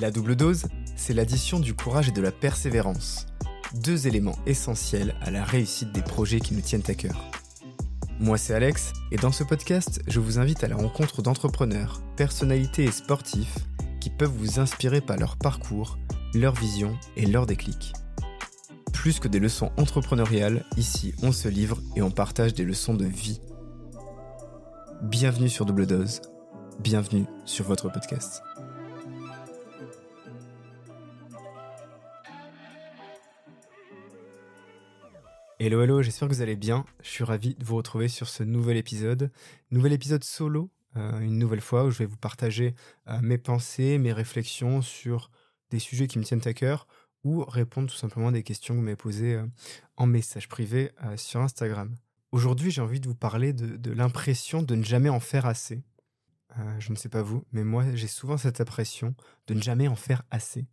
La double dose, c'est l'addition du courage et de la persévérance, deux éléments essentiels à la réussite des projets qui nous tiennent à cœur. Moi c'est Alex, et dans ce podcast, je vous invite à la rencontre d'entrepreneurs, personnalités et sportifs qui peuvent vous inspirer par leur parcours, leur vision et leur déclic. Plus que des leçons entrepreneuriales, ici on se livre et on partage des leçons de vie. Bienvenue sur Double Dose, bienvenue sur votre podcast. Hello hello, j'espère que vous allez bien. Je suis ravi de vous retrouver sur ce nouvel épisode. Nouvel épisode solo, euh, une nouvelle fois où je vais vous partager euh, mes pensées, mes réflexions sur des sujets qui me tiennent à cœur ou répondre tout simplement à des questions que vous m'avez posées euh, en message privé sur Instagram. Aujourd'hui, j'ai envie de vous parler de, l'impression de ne jamais en faire assez. je ne sais pas vous, mais moi, j'ai souvent cette impression de ne jamais en faire assez.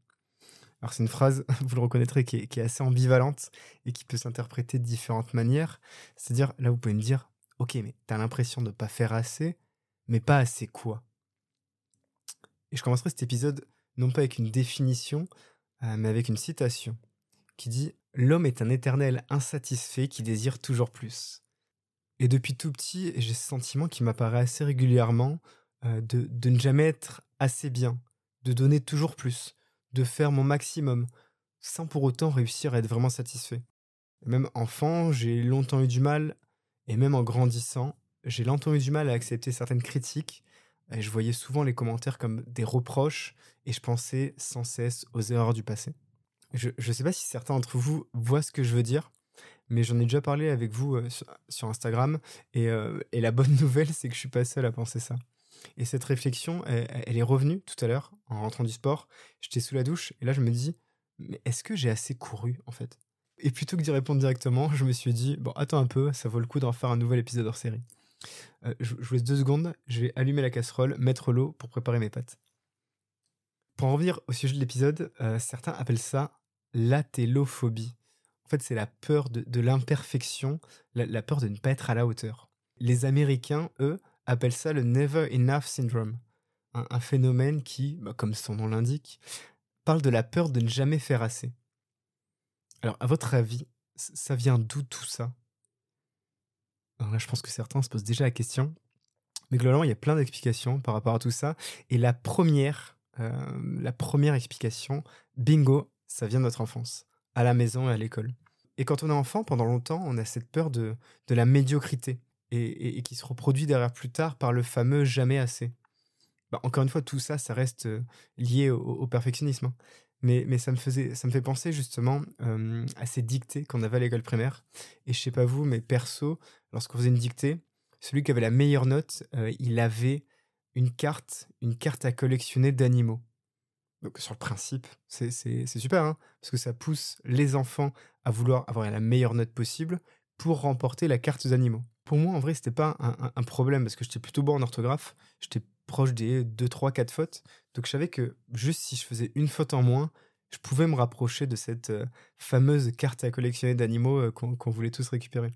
Alors c'est une phrase, vous le reconnaîtrez, qui est, assez ambivalente et qui peut s'interpréter de différentes manières. C'est-à-dire, là, vous pouvez me dire, ok, mais tu as l'impression de ne pas faire assez, mais pas assez quoi? Et je commencerai cet épisode non pas avec une définition, euh, mais avec une citation qui dit L'homme est un éternel insatisfait qui désire toujours plus. Et depuis tout petit, j'ai ce sentiment qui m'apparaît assez régulièrement euh, de ne jamais être assez bien, de donner toujours plus, de faire mon maximum, sans pour autant réussir à être vraiment satisfait. même enfant, j'ai longtemps eu du mal, et même en grandissant, j'ai longtemps eu du mal à accepter certaines critiques, et je voyais souvent les commentaires comme des reproches, et je pensais sans cesse aux erreurs du passé. Je ne sais pas si certains d'entre vous voient ce que je veux dire, mais j'en ai déjà parlé avec vous euh, sur, Instagram, euh, et, la bonne nouvelle, c'est que je suis pas seul à penser ça. Et cette réflexion, elle, est revenue tout à l'heure, en rentrant du sport. J'étais sous la douche, et là, je me dis, mais est-ce que j'ai assez couru, en fait? Et plutôt que d'y répondre directement, je me suis dit, bon, attends un peu, ça vaut le coup d'en faire un nouvel épisode hors série. Euh, je, vous laisse deux secondes, je vais allumer la casserole, mettre l'eau pour préparer mes pâtes. Pour en revenir au sujet de l'épisode, euh, certains appellent ça l'atélophobie. En fait, c'est la peur de, l'imperfection, la, peur de ne pas être à la hauteur. Les Américains, eux, appellent ça le Never Enough Syndrome, un, phénomène qui, bah, comme son nom l'indique, parle de la peur de ne jamais faire assez. Alors, à votre avis, ça vient d'où tout ça? Là, je pense que certains se posent déjà la question. Mais globalement, il y a plein d'explications par rapport à tout ça. Et la première, euh, la première explication, bingo, ça vient de notre enfance, à la maison et à l'école. Et quand on est enfant, pendant longtemps, on a cette peur de, de la médiocrité et, qui se reproduit derrière plus tard par le fameux jamais assez. Bah, encore une fois, tout ça, ça reste euh, lié au, perfectionnisme. Hein. Mais, ça, me faisait, ça me fait penser justement à ces dictées qu'on avait à l'école primaire. Et je sais pas vous, mais perso, lorsqu'on faisait une dictée, celui qui avait la meilleure note, euh, il avait une carte, une carte à collectionner d'animaux. Donc sur le principe, c'est super, hein, parce que ça pousse les enfants à vouloir avoir la meilleure note possible pour remporter la carte d'animaux. Pour moi, en vrai, c'était pas un, problème, parce que j'étais plutôt bon en orthographe, j'étais proche des 2, 3, 4 fautes, donc je savais que juste si je faisais une faute en moins, je pouvais me rapprocher de cette euh, fameuse carte à collectionner d'animaux euh, qu'on voulait tous récupérer.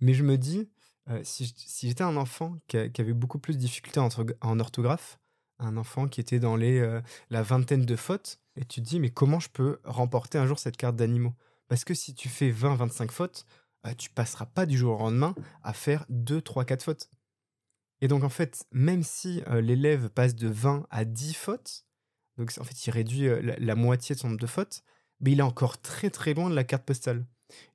Mais je me dis, euh, si, j'étais un enfant qui, avait beaucoup plus de difficultés en, orthographe, un enfant qui était dans les, la vingtaine de fautes, et tu te dis, mais comment je peux remporter un jour cette carte d'animaux? Parce que si tu fais 20-25 fautes, euh, tu passeras pas du jour au lendemain à faire 2, 3, 4 fautes. Et donc en fait, même si l'élève passe de 20 à 10 fautes, donc en fait il réduit la, la, moitié de son nombre de fautes, mais il est encore très très loin de la carte postale.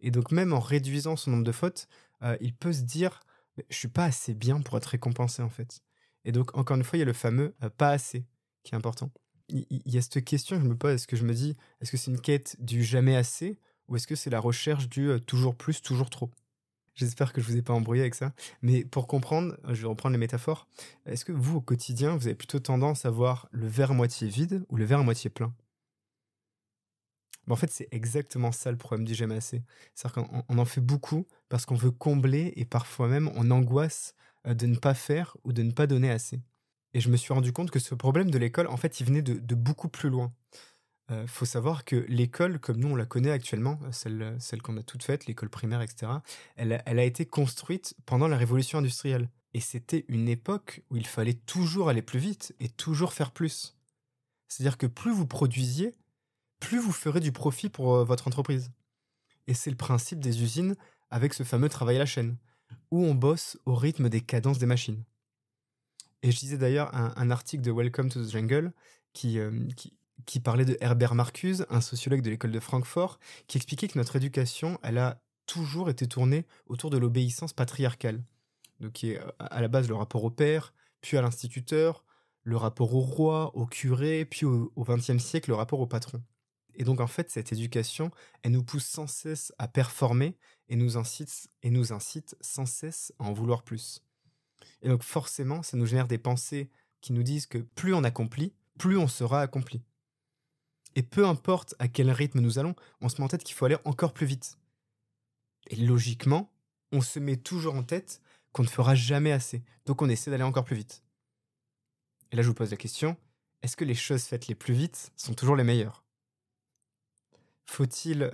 Et donc même en réduisant son nombre de fautes, euh, il peut se dire je suis pas assez bien pour être récompensé en fait. Et donc encore une fois, il y a le fameux euh, pas assez qui est important. Il, y a cette question que je me pose, est-ce que je me dis est-ce que c'est une quête du jamais assez ou est-ce que c'est la recherche du toujours plus, toujours trop? J'espère que je vous ai pas embrouillé avec ça. Mais pour comprendre, je vais reprendre les métaphores. Est-ce que vous, au quotidien, vous avez plutôt tendance à voir le verre moitié vide ou le verre moitié plein? En fait, c'est exactement ça le problème du j'aime assez. C'est-à-dire qu'on en fait beaucoup parce qu'on veut combler et parfois même on angoisse de ne pas faire ou de ne pas donner assez. Et je me suis rendu compte que ce problème de l'école, en fait, il venait de, beaucoup plus loin. Euh, faut savoir que l'école, comme nous on la connaît actuellement, euh, celle, celle qu'on a toute faite, l'école primaire, etc., elle, elle a été construite pendant la révolution industrielle. Et c'était une époque où il fallait toujours aller plus vite et toujours faire plus. C'est-à-dire que plus vous produisiez, plus vous ferez du profit pour euh, votre entreprise. Et c'est le principe des usines avec ce fameux travail à la chaîne, où on bosse au rythme des cadences des machines. Et je disais d'ailleurs un, article de Welcome to the Jungle euh, qui, qui parlait de Herbert Marcuse, un sociologue de l'école de Francfort, qui expliquait que notre éducation, elle a toujours été tournée autour de l'obéissance patriarcale. Donc, qui est à la base le rapport au père, puis à l'instituteur, le rapport au roi, au curé, puis au XXe siècle, le rapport au patron. Et donc, en fait, cette éducation, elle nous pousse sans cesse à performer et nous incite, et nous incite sans cesse à en vouloir plus. Et donc, forcément, ça nous génère des pensées qui nous disent que plus on accomplit, plus on sera accompli. Et peu importe à quel rythme nous allons, on se met en tête qu'il faut aller encore plus vite. Et logiquement, on se met toujours en tête qu'on ne fera jamais assez. Donc on essaie d'aller encore plus vite. Et là, je vous pose la question, est-ce que les choses faites les plus vite sont toujours les meilleures? Faut-il,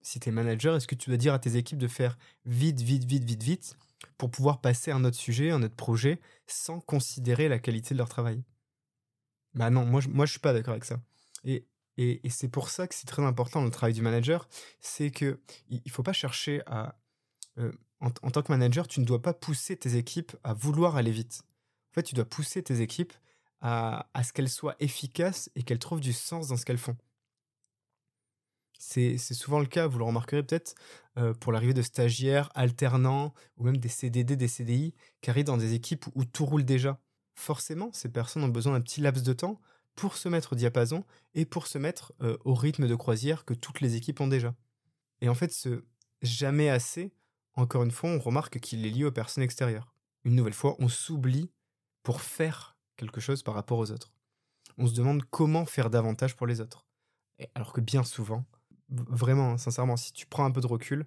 si tu es manager, est-ce que tu dois dire à tes équipes de faire vite, vite, vite, vite, vite pour pouvoir passer à un autre sujet, un autre projet, sans considérer la qualité de leur travail? Bah non, moi je, moi je suis pas d'accord avec ça. Et et, c'est pour ça que c'est très important le travail du manager, c'est que il faut pas chercher à euh, en, tant que manager, tu ne dois pas pousser tes équipes à vouloir aller vite. En fait, tu dois pousser tes équipes à, ce qu'elles soient efficaces et qu'elles trouvent du sens dans ce qu'elles font. C'est souvent le cas, vous le remarquerez peut-être, euh, pour l'arrivée de stagiaires, alternants, ou même des CDD, des CDI, qui arrivent dans des équipes où tout roule déjà. Forcément, ces personnes ont besoin d'un petit laps de temps pour se mettre au diapason et pour se mettre euh, au rythme de croisière que toutes les équipes ont déjà. Et en fait, ce jamais assez, encore une fois, on remarque qu'il est lié aux personnes extérieures. Une nouvelle fois, on s'oublie pour faire quelque chose par rapport aux autres. On se demande comment faire davantage pour les autres. alors que bien souvent, vraiment, hein, sincèrement, si tu prends un peu de recul,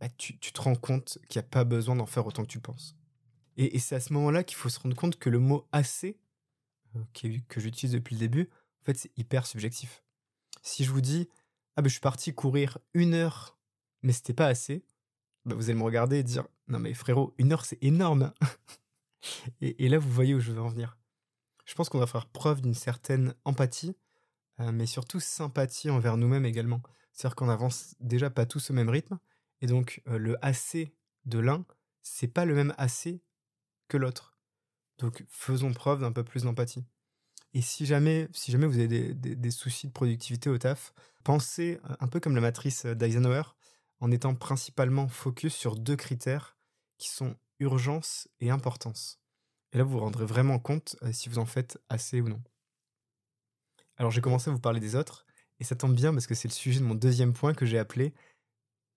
bah, tu, te rends compte qu'il n'y a pas besoin d'en faire autant que tu penses. Et, et c'est à ce moment-là qu'il faut se rendre compte que le mot assez que j'utilise depuis le début, en fait, c'est hyper subjectif. Si je vous dis, ah ben je suis parti courir une heure, mais c'était pas assez, bah, vous allez me regarder et dire, non mais frérot, une heure c'est énorme. et, là, vous voyez où je veux en venir. Je pense qu'on doit faire preuve d'une certaine empathie, euh, mais surtout sympathie envers nous-mêmes également. C'est-à-dire qu'on avance déjà pas tous au même rythme, et donc euh, le assez de l'un, c'est pas le même assez que l'autre. Donc faisons preuve d'un peu plus d'empathie. Et si jamais, vous avez des, soucis de productivité au taf, pensez un peu comme la matrice d'Eisenhower, en étant principalement focus sur deux critères qui sont urgence et importance. Et là, vous vous rendrez vraiment compte euh, si vous en faites assez ou non. Alors j'ai commencé à vous parler des autres, et ça tombe bien parce que c'est le sujet de mon deuxième point que j'ai appelé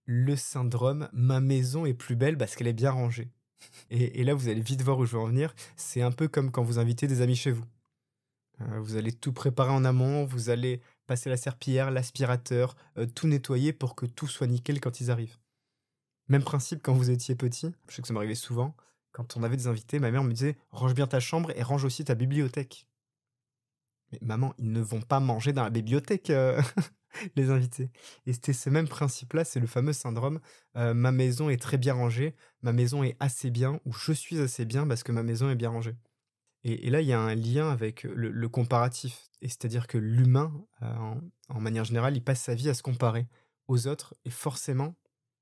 le syndrome Ma maison est plus belle parce qu'elle est bien rangée. Et, là, vous allez vite voir où je veux en venir. C'est un peu comme quand vous invitez des amis chez vous. Euh, vous allez tout préparer en amont, vous allez passer la serpillière, l'aspirateur, euh, tout nettoyer pour que tout soit nickel quand ils arrivent. Même principe quand vous étiez petit, je sais que ça m'arrivait souvent, quand on avait des invités, ma mère me disait range bien ta chambre et range aussi ta bibliothèque. Mais maman, ils ne vont pas manger dans la bibliothèque. Euh. les invités. Et c'était ce même principe-là, c'est le fameux syndrome euh, ma maison est très bien rangée, ma maison est assez bien, ou je suis assez bien parce que ma maison est bien rangée. Et, là, il y a un lien avec le, comparatif. Et c'est-à-dire que l'humain, euh, en, manière générale, il passe sa vie à se comparer aux autres, et forcément,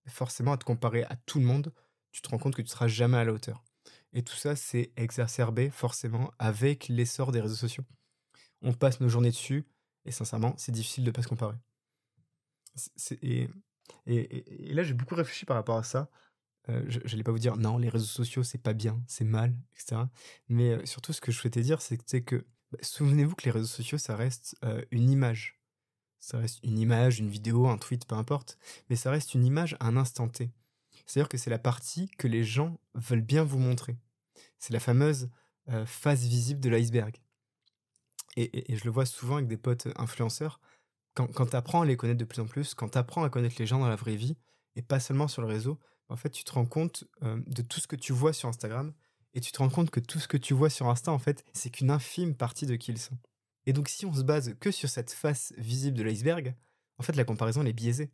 forcément à te comparer à tout le monde, tu te rends compte que tu seras jamais à la hauteur. Et tout ça, c'est exacerbé forcément avec l'essor des réseaux sociaux. On passe nos journées dessus, et sincèrement, c'est difficile de ne pas se comparer. Et, là, j'ai beaucoup réfléchi par rapport à ça. Euh, je n'allais pas vous dire non, les réseaux sociaux, c'est pas bien, c'est mal, etc. Mais euh, surtout, ce que je souhaitais dire, c'est que bah, souvenez-vous que les réseaux sociaux, ça reste euh, une image. Ça reste une image, une vidéo, un tweet, peu importe. Mais ça reste une image à un instant T. C'est-à-dire que c'est la partie que les gens veulent bien vous montrer. C'est la fameuse face visible de l'iceberg et, je le vois souvent avec des potes influenceurs, quand, tu apprends à les connaître de plus en plus, quand tu apprends à connaître les gens dans la vraie vie, et pas seulement sur le réseau, en fait, tu te rends compte euh, de tout ce que tu vois sur Instagram, et tu te rends compte que tout ce que tu vois sur Insta, en fait, c'est qu'une infime partie de qui ils sont. Et donc, si on se base que sur cette face visible de l'iceberg, en fait, la comparaison, elle est biaisée.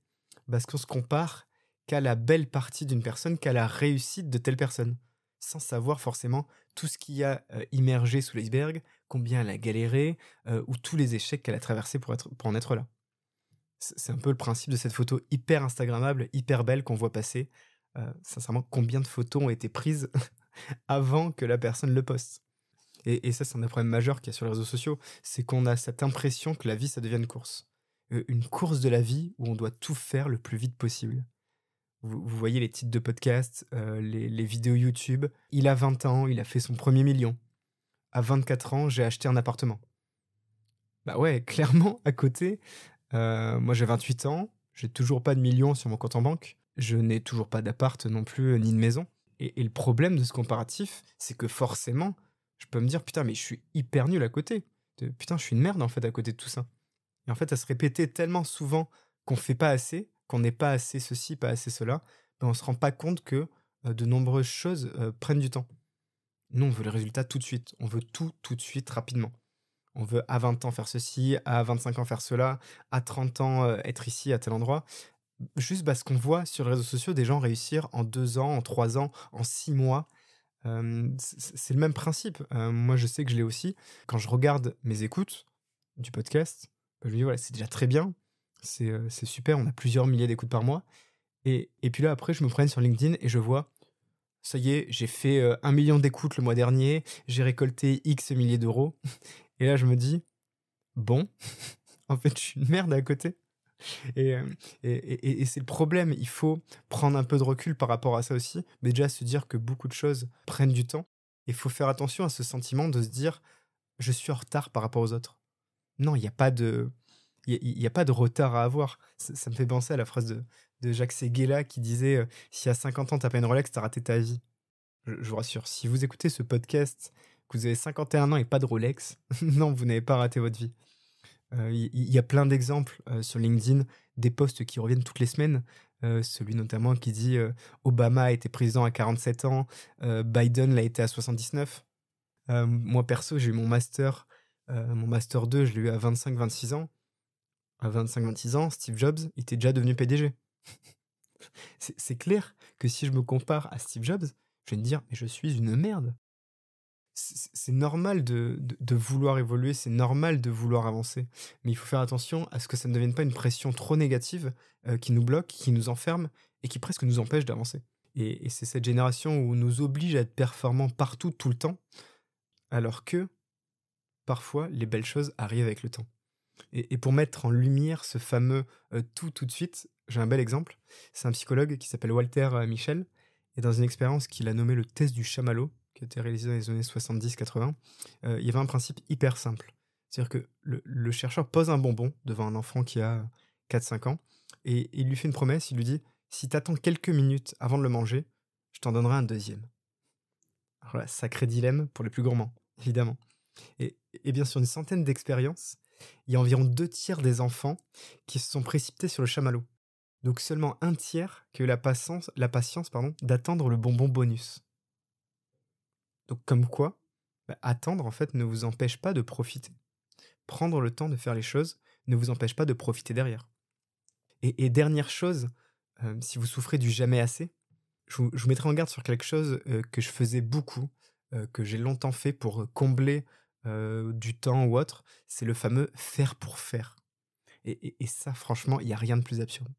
Parce qu'on se compare qu'à la belle partie d'une personne, qu'à la réussite de telle personne, sans savoir forcément tout ce qu'il y a euh, immergé sous l'iceberg, combien elle a galéré, ou tous les échecs qu'elle a traversés pour, en être là. C'est un peu le principe de cette photo hyper Instagrammable, hyper belle qu'on voit passer. sincèrement, combien de photos ont été prises avant que la personne le poste? Et, ça, c'est un problème majeur qu'il y a sur les réseaux sociaux, c'est qu'on a cette impression que la vie, ça devient une course. une course de la vie où on doit tout faire le plus vite possible. Vous, voyez les titres de podcasts, les, les, vidéos YouTube. Il a 20 ans, il a fait son premier million. À 24 ans, j'ai acheté un appartement. Bah ouais, clairement, à côté, moi j'ai 28 ans, j'ai toujours pas de millions sur mon compte en banque, je n'ai toujours pas d'appart non plus, ni de maison. Et, le problème de ce comparatif, c'est que forcément, je peux me dire, putain, mais je suis hyper nul à côté. Putain, je suis une merde en fait à côté de tout ça. Et en fait, à se répéter tellement souvent qu'on fait pas assez, qu'on n'est pas assez ceci, pas assez cela, ben on se rend pas compte que euh, de nombreuses choses euh, prennent du temps. Nous, on veut les résultats tout de suite. On veut tout, tout de suite, rapidement. On veut à 20 ans faire ceci, à 25 ans faire cela, à 30 ans euh, être ici, à tel endroit. Juste parce qu'on voit sur les réseaux sociaux des gens réussir en 2 ans, en 3 ans, en 6 mois c'est le même principe. moi, je sais que je l'ai aussi. Quand je regarde mes écoutes du podcast, bah, je me dis, voilà, c'est déjà très bien. C'est super. On a plusieurs milliers d'écoutes par mois. Et, et, puis là, après, je me prenne sur LinkedIn et je vois, ça y est, j'ai fait un million d'écoutes le mois dernier. J'ai récolté X milliers d'euros. Et là, je me dis, bon, en fait, je suis une merde à côté. Et, et, c'est le problème, il faut prendre un peu de recul par rapport à ça aussi, mais déjà se dire que beaucoup de choses prennent du temps. Il faut faire attention à ce sentiment de se dire je suis en retard par rapport aux autres. Non, il n'y a pas de il n'y a, pas de retard à avoir. Ça, me fait penser à la phrase de, de Jacques Seguela qui disait Si à 50 ans, tu n'as pas une Rolex, tu as raté ta vie. Je, vous rassure, si vous écoutez ce podcast, que vous avez 51 ans et pas de Rolex, non, vous n'avez pas raté votre vie. Euh, il y, a plein d'exemples euh, sur LinkedIn, des posts qui reviennent toutes les semaines. Euh, celui notamment qui dit Obama a été président à 47 ans, Biden l'a été à 79. moi perso, j'ai eu mon master, mon master 2, je l'ai eu à 25-26 ans. À 25-26 ans, Steve Jobs était déjà devenu PDG. c'est clair que si je me compare à Steve Jobs, je vais me dire, mais je suis une merde c'est normal de, vouloir évoluer, c'est normal de vouloir avancer. Mais il faut faire attention à ce que ça ne devienne pas une pression trop négative euh, qui nous bloque, qui nous enferme et qui presque nous empêche d'avancer. Et, c'est cette génération où on nous oblige à être performants partout, tout le temps, alors que parfois les belles choses arrivent avec le temps. Et, pour mettre en lumière ce fameux euh, tout tout de suite, j'ai un bel exemple. C'est un psychologue qui s'appelle Walter euh, Michel, et dans une expérience qu'il a nommée le test du chamallow, qui a été réalisé dans les années 70-80, euh, il y avait un principe hyper simple. C'est-à-dire que le, chercheur pose un bonbon devant un enfant qui a 4-5 ans et il lui fait une promesse, il lui dit si tu attends quelques minutes avant de le manger, je t'en donnerai un deuxième. Alors là, sacré dilemme pour les plus gourmands, évidemment. Et, et bien sur une centaine d'expériences, il y a environ deux tiers des enfants qui se sont précipités sur le chamallow. Donc seulement un tiers eu la patience, la patience d'attendre le bonbon bonus. Donc comme quoi, bah, attendre en fait ne vous empêche pas de profiter. Prendre le temps de faire les choses ne vous empêche pas de profiter derrière. Et, dernière chose, euh, si vous souffrez du jamais assez, je vous, mettrai en garde sur quelque chose euh, que je faisais beaucoup, euh, que j'ai longtemps fait pour combler du temps ou autre, c'est le fameux faire pour faire. Et, et ça, franchement, il n'y a rien de plus absurde.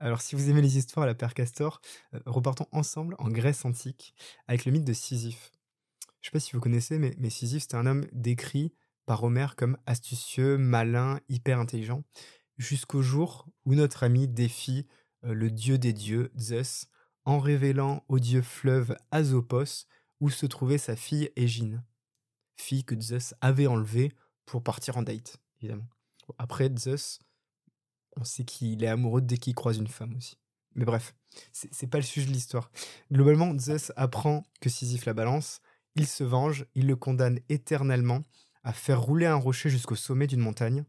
Alors, si vous aimez les histoires à la Père Castor, repartons ensemble en Grèce antique avec le mythe de Sisyphe. Je sais pas si vous connaissez, mais, mais Sisyphe, c'était un homme décrit par Homère comme astucieux, malin, hyper intelligent, jusqu'au jour où notre ami défie euh, le dieu des dieux, Zeus, en révélant au dieu fleuve Azopos où se trouvait sa fille Égine, fille que Zeus avait enlevée pour partir en date, évidemment. Après, Zeus, on sait qu'il est amoureux dès qu'il croise une femme aussi. Mais bref, c'est pas le sujet de l'histoire. Globalement, Zeus apprend que Sisyphe la balance, il se venge, il le condamne éternellement à faire rouler un rocher jusqu'au sommet d'une montagne,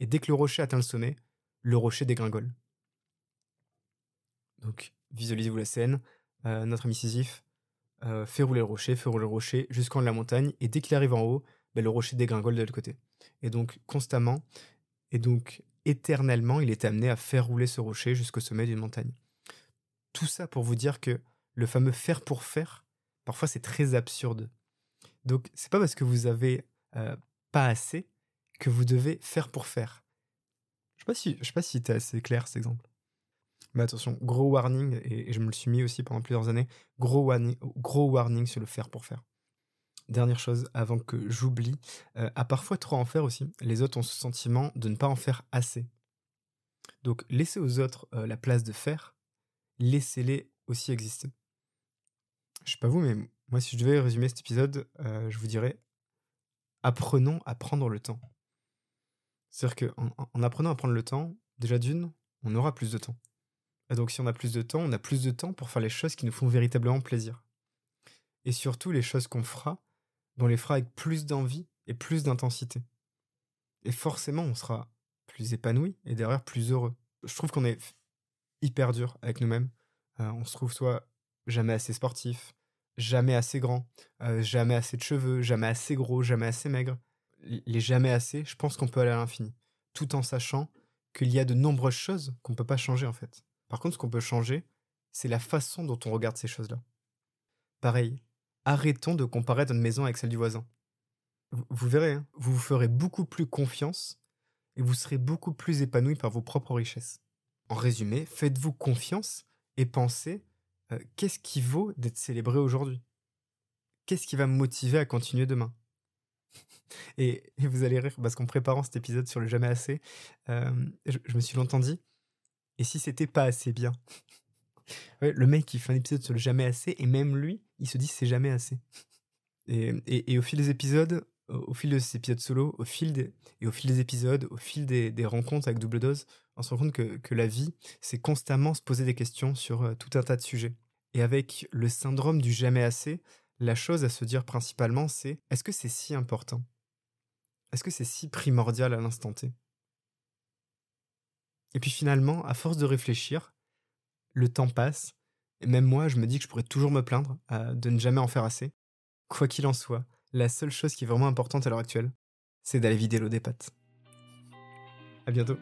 et dès que le rocher atteint le sommet, le rocher dégringole. Donc, visualisez-vous la scène, euh, notre ami Sisyphe euh, fait rouler le rocher, fait rouler le rocher jusqu'en la montagne, et dès qu'il arrive en haut, ben, le rocher dégringole de l'autre côté. Et donc, constamment, et donc éternellement, il est amené à faire rouler ce rocher jusqu'au sommet d'une montagne. Tout ça pour vous dire que le fameux faire pour faire Parfois, c'est très absurde. Donc, c'est pas parce que vous avez euh, pas assez que vous devez faire pour faire. Je sais pas si, je sais pas si c'était assez clair cet exemple. Mais attention, gros warning, et, je me le suis mis aussi pendant plusieurs années, gros warning, gros warning sur le faire pour faire. Dernière chose, avant que j'oublie, euh, à parfois trop en faire aussi, les autres ont ce sentiment de ne pas en faire assez. Donc laissez aux autres euh, la place de faire, laissez-les aussi exister. Je sais pas vous, mais moi si je devais résumer cet épisode, euh, je vous dirais apprenons à prendre le temps. C'est-à-dire qu'en en apprenant à prendre le temps, déjà d'une, on aura plus de temps. Et donc si on a plus de temps, on a plus de temps pour faire les choses qui nous font véritablement plaisir. Et surtout les choses qu'on fera, on les fera avec plus d'envie et plus d'intensité. Et forcément, on sera plus épanoui et derrière plus heureux. Je trouve qu'on est hyper dur avec nous-mêmes. Euh, on se trouve soit jamais assez sportif, jamais assez grand, euh, jamais assez de cheveux, jamais assez gros, jamais assez maigre. Les jamais assez, je pense qu'on peut aller à l'infini, tout en sachant qu'il y a de nombreuses choses qu'on ne peut pas changer en fait. Par contre, ce qu'on peut changer, c'est la façon dont on regarde ces choses-là. Pareil, arrêtons de comparer notre maison avec celle du voisin. Vous, verrez, hein, vous vous ferez beaucoup plus confiance et vous serez beaucoup plus épanoui par vos propres richesses. En résumé, faites-vous confiance et pensez euh, qu'est-ce qui vaut d'être célébré aujourd'hui? Qu'est-ce qui va me motiver à continuer demain? Et, vous allez rire parce qu'en préparant cet épisode sur le jamais assez, euh, je, me suis longtemps dit et si c'était pas assez bien? Le mec il fait un épisode sur le jamais assez et même lui il se dit c'est jamais assez. Et, au fil des épisodes, au fil de ces épisodes solo, au fil des, et au fil des épisodes, au fil des, rencontres avec double dose, on se rend compte que, la vie, c'est constamment se poser des questions sur euh, tout un tas de sujets. Et avec le syndrome du jamais assez, la chose à se dire principalement, c'est est-ce que c'est si important? Est-ce que c'est si primordial à l'instant T? Et puis finalement, à force de réfléchir, le temps passe, et même moi, je me dis que je pourrais toujours me plaindre euh, de ne jamais en faire assez. Quoi qu'il en soit, la seule chose qui est vraiment importante à l'heure actuelle, c'est d'aller vider l'eau des pâtes. À bientôt.